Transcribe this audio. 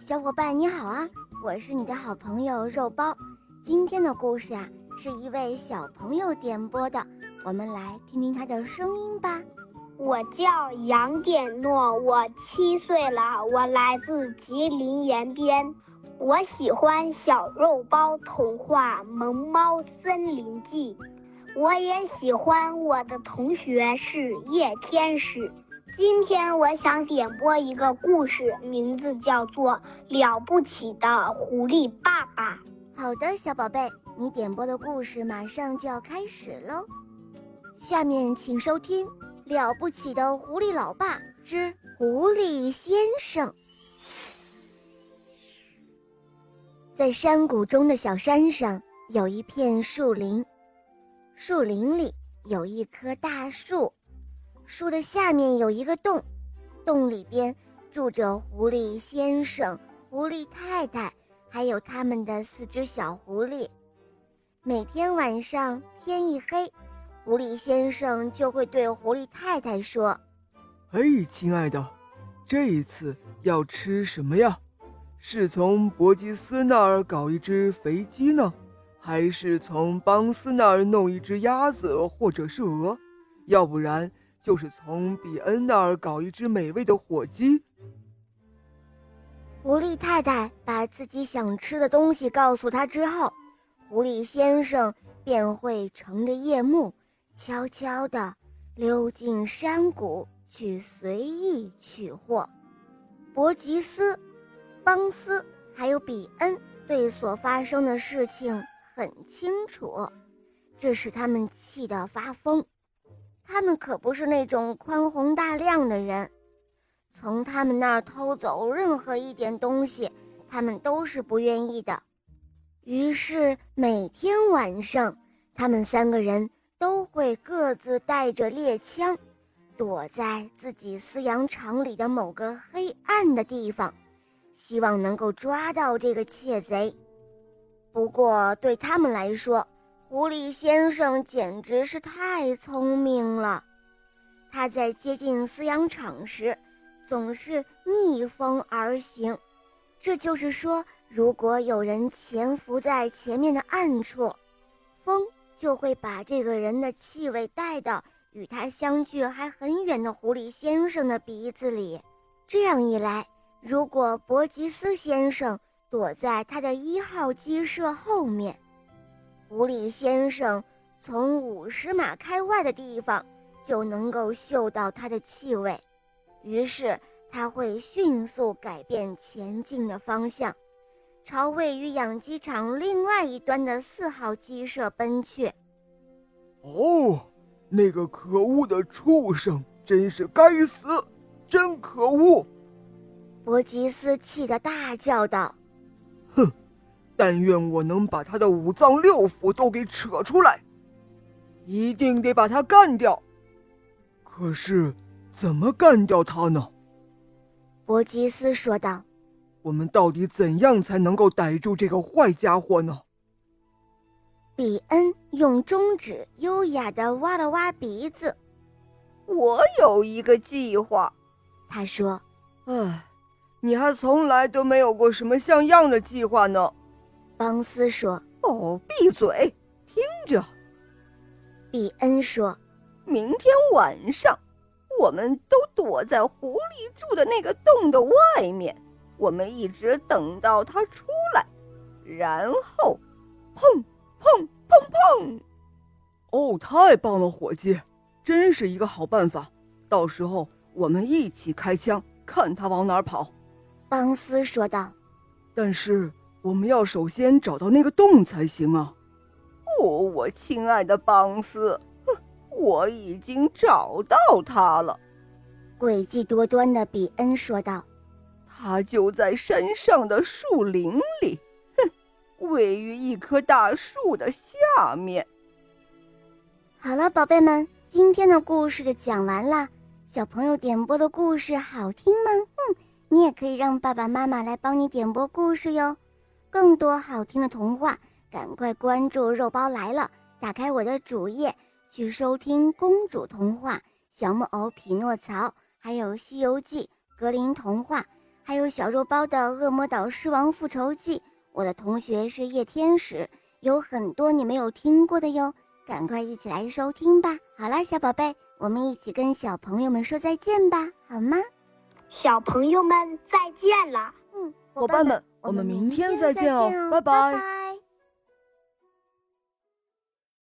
小伙伴你好啊，我是你的好朋友肉包。今天的故事啊，是一位小朋友点播的，我们来听听他的声音吧。我叫杨典诺，我七岁了，我来自吉林延边。我喜欢小肉包童话《萌猫森林记》，我也喜欢我的同学是叶天使。今天我想点播一个故事，名字叫做《了不起的狐狸爸爸》。好的，小宝贝，你点播的故事马上就要开始喽。下面请收听《了不起的狐狸老爸之狐狸先生》。在山谷中的小山上有一片树林，树林里有一棵大树。树的下面有一个洞，洞里边住着狐狸先生、狐狸太太，还有他们的四只小狐狸。每天晚上天一黑，狐狸先生就会对狐狸太太说：“嘿，亲爱的，这一次要吃什么呀？是从伯吉斯那儿搞一只肥鸡呢，还是从邦斯那儿弄一只鸭子或者是鹅？要不然……”就是从比恩那儿搞一只美味的火鸡。狐狸太太把自己想吃的东西告诉他之后，狐狸先生便会乘着夜幕，悄悄地溜进山谷去随意取货。伯吉斯、邦斯还有比恩对所发生的事情很清楚，这使他们气得发疯。他们可不是那种宽宏大量的人，从他们那儿偷走任何一点东西，他们都是不愿意的。于是每天晚上，他们三个人都会各自带着猎枪，躲在自己饲养场里的某个黑暗的地方，希望能够抓到这个窃贼。不过对他们来说，狐狸先生简直是太聪明了，他在接近饲养场时，总是逆风而行。这就是说，如果有人潜伏在前面的暗处，风就会把这个人的气味带到与他相距还很远的狐狸先生的鼻子里。这样一来，如果伯吉斯先生躲在他的一号鸡舍后面，狐狸先生从五十码开外的地方就能够嗅到它的气味，于是他会迅速改变前进的方向，朝位于养鸡场另外一端的四号鸡舍奔去。哦，那个可恶的畜生，真是该死，真可恶！伯吉斯气得大叫道：“哼！”但愿我能把他的五脏六腑都给扯出来，一定得把他干掉。可是，怎么干掉他呢？伯吉斯说道：“我们到底怎样才能够逮住这个坏家伙呢？”比恩用中指优雅的挖了挖鼻子。我有一个计划，他说：“唉，你还从来都没有过什么像样的计划呢。”邦斯说：“哦，闭嘴，听着。”比恩说：“明天晚上，我们都躲在狐狸住的那个洞的外面，我们一直等到他出来，然后，砰砰砰砰！哦，太棒了，伙计，真是一个好办法。到时候我们一起开枪，看他往哪儿跑。”邦斯说道。“但是。”我们要首先找到那个洞才行啊！哦，我亲爱的邦斯，我已经找到它了。诡计多端的比恩说道：“它就在山上的树林里，哼，位于一棵大树的下面。”好了，宝贝们，今天的故事就讲完了。小朋友点播的故事好听吗？嗯，你也可以让爸爸妈妈来帮你点播故事哟。更多好听的童话，赶快关注“肉包来了”！打开我的主页去收听公主童话、小木偶匹诺曹，还有《西游记》、格林童话，还有小肉包的《恶魔岛狮王复仇记》，我的同学是夜天使，有很多你没有听过的哟，赶快一起来收听吧。好啦，小宝贝，我们一起跟小朋友们说再见吧，好吗？小朋友们再见了。嗯，伙伴们，我们明天再见哦，拜拜。